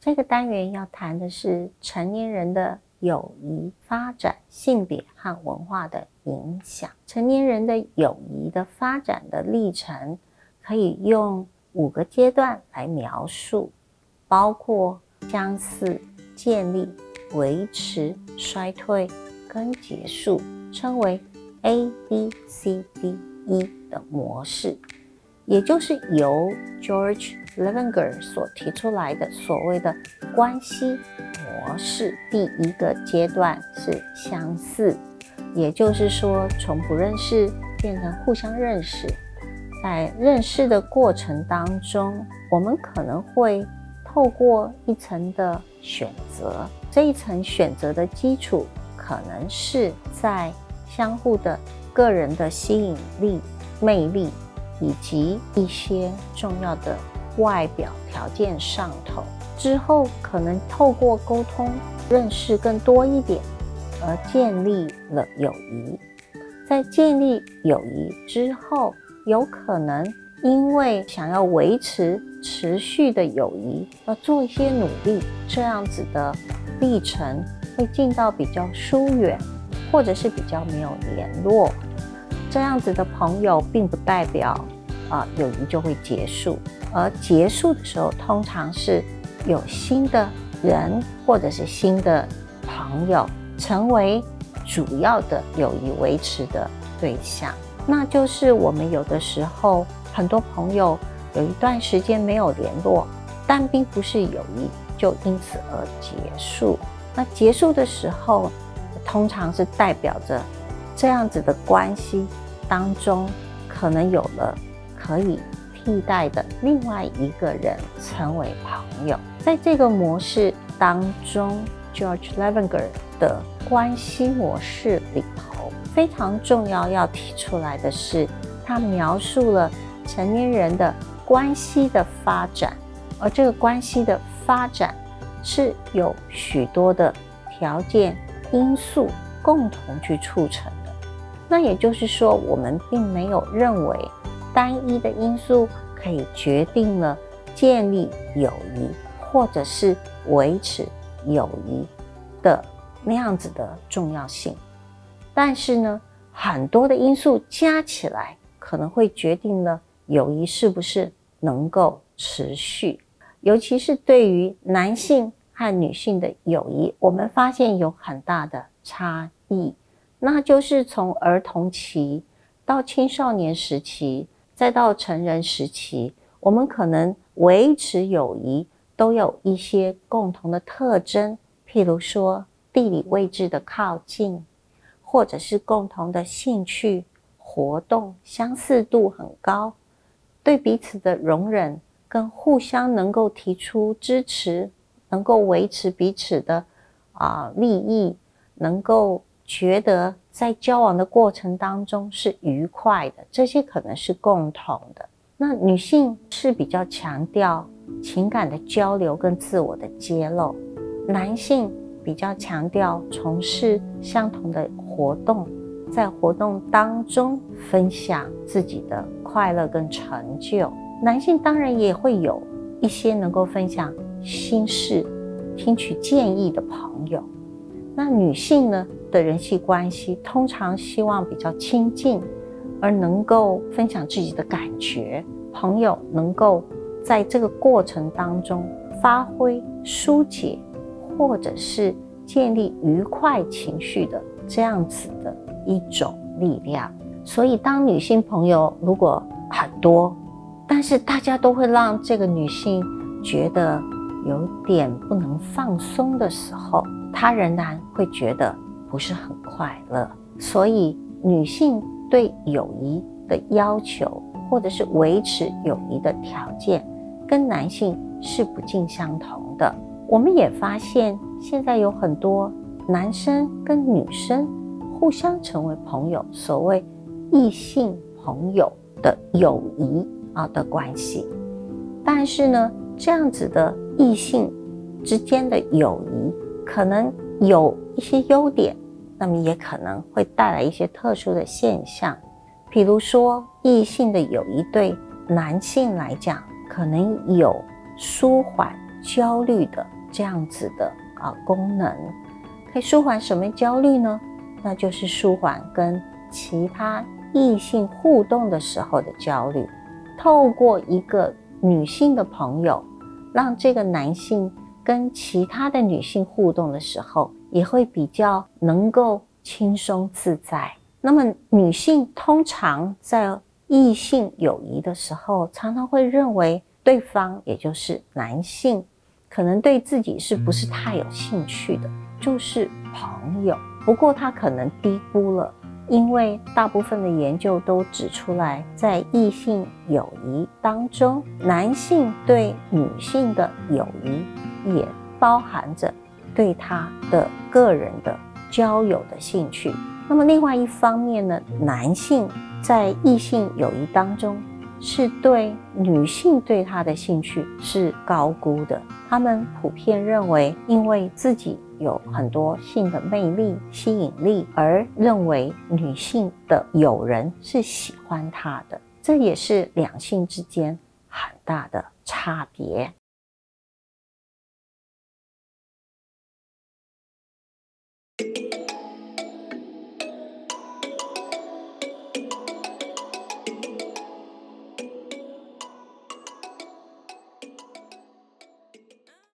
这个单元要谈的是成年人的友谊发展、性别和文化的影响。成年人的友谊的发展的历程，可以用五个阶段来描述，包括相似、建立、维持、衰退跟结束，称为 A B C D E 的模式，也就是由 George。Levinger 所提出来的所谓的关系模式，第一个阶段是相似，也就是说从不认识变成互相认识。在认识的过程当中，我们可能会透过一层的选择，这一层选择的基础可能是在相互的个人的吸引力、魅力以及一些重要的。外表条件上头之后，可能透过沟通认识更多一点，而建立了友谊。在建立友谊之后，有可能因为想要维持持续的友谊，要做一些努力，这样子的历程会进到比较疏远，或者是比较没有联络。这样子的朋友，并不代表啊友谊就会结束。而结束的时候，通常是有新的人或者是新的朋友成为主要的友谊维持的对象。那就是我们有的时候很多朋友有一段时间没有联络，但并不是友谊就因此而结束。那结束的时候，通常是代表着这样子的关系当中可能有了可以。替代的另外一个人成为朋友，在这个模式当中，George Levenger 的关系模式里头非常重要要提出来的是，他描述了成年人的关系的发展，而这个关系的发展是有许多的条件因素共同去促成。那也就是说，我们并没有认为。单一的因素可以决定了建立友谊，或者是维持友谊的那样子的重要性。但是呢，很多的因素加起来，可能会决定了友谊是不是能够持续。尤其是对于男性和女性的友谊，我们发现有很大的差异，那就是从儿童期到青少年时期。再到成人时期，我们可能维持友谊都有一些共同的特征，譬如说地理位置的靠近，或者是共同的兴趣活动相似度很高，对彼此的容忍跟互相能够提出支持，能够维持彼此的啊利益，能够觉得。在交往的过程当中是愉快的，这些可能是共同的。那女性是比较强调情感的交流跟自我的揭露，男性比较强调从事相同的活动，在活动当中分享自己的快乐跟成就。男性当然也会有一些能够分享心事、听取建议的朋友。那女性呢？的人际关系通常希望比较亲近，而能够分享自己的感觉，朋友能够在这个过程当中发挥疏解，或者是建立愉快情绪的这样子的一种力量。所以，当女性朋友如果很多，但是大家都会让这个女性觉得有点不能放松的时候，她仍然会觉得。不是很快乐，所以女性对友谊的要求，或者是维持友谊的条件，跟男性是不尽相同的。我们也发现，现在有很多男生跟女生互相成为朋友，所谓异性朋友的友谊啊的关系。但是呢，这样子的异性之间的友谊，可能有一些优点，那么也可能会带来一些特殊的现象。比如说，异性的友谊对男性来讲，可能有舒缓焦虑的这样子的啊功能。可以舒缓什么焦虑呢？那就是舒缓跟其他异性互动的时候的焦虑。透过一个女性的朋友，让这个男性跟其他的女性互动的时候，也会比较能够轻松自在。那么，女性通常在异性友谊的时候，常常会认为对方，也就是男性，可能对自己是不是太有兴趣的，就是朋友。不过，他可能低估了，因为大部分的研究都指出来，在异性友谊当中，男性对女性的友谊也包含着对他的个人的交友的兴趣。那么另外一方面呢，男性在异性友谊当中是对女性对他的兴趣是高估的。他们普遍认为，因为自己有很多性的魅力、吸引力，而认为女性的友人是喜欢他的。这也是两性之间很大的差别。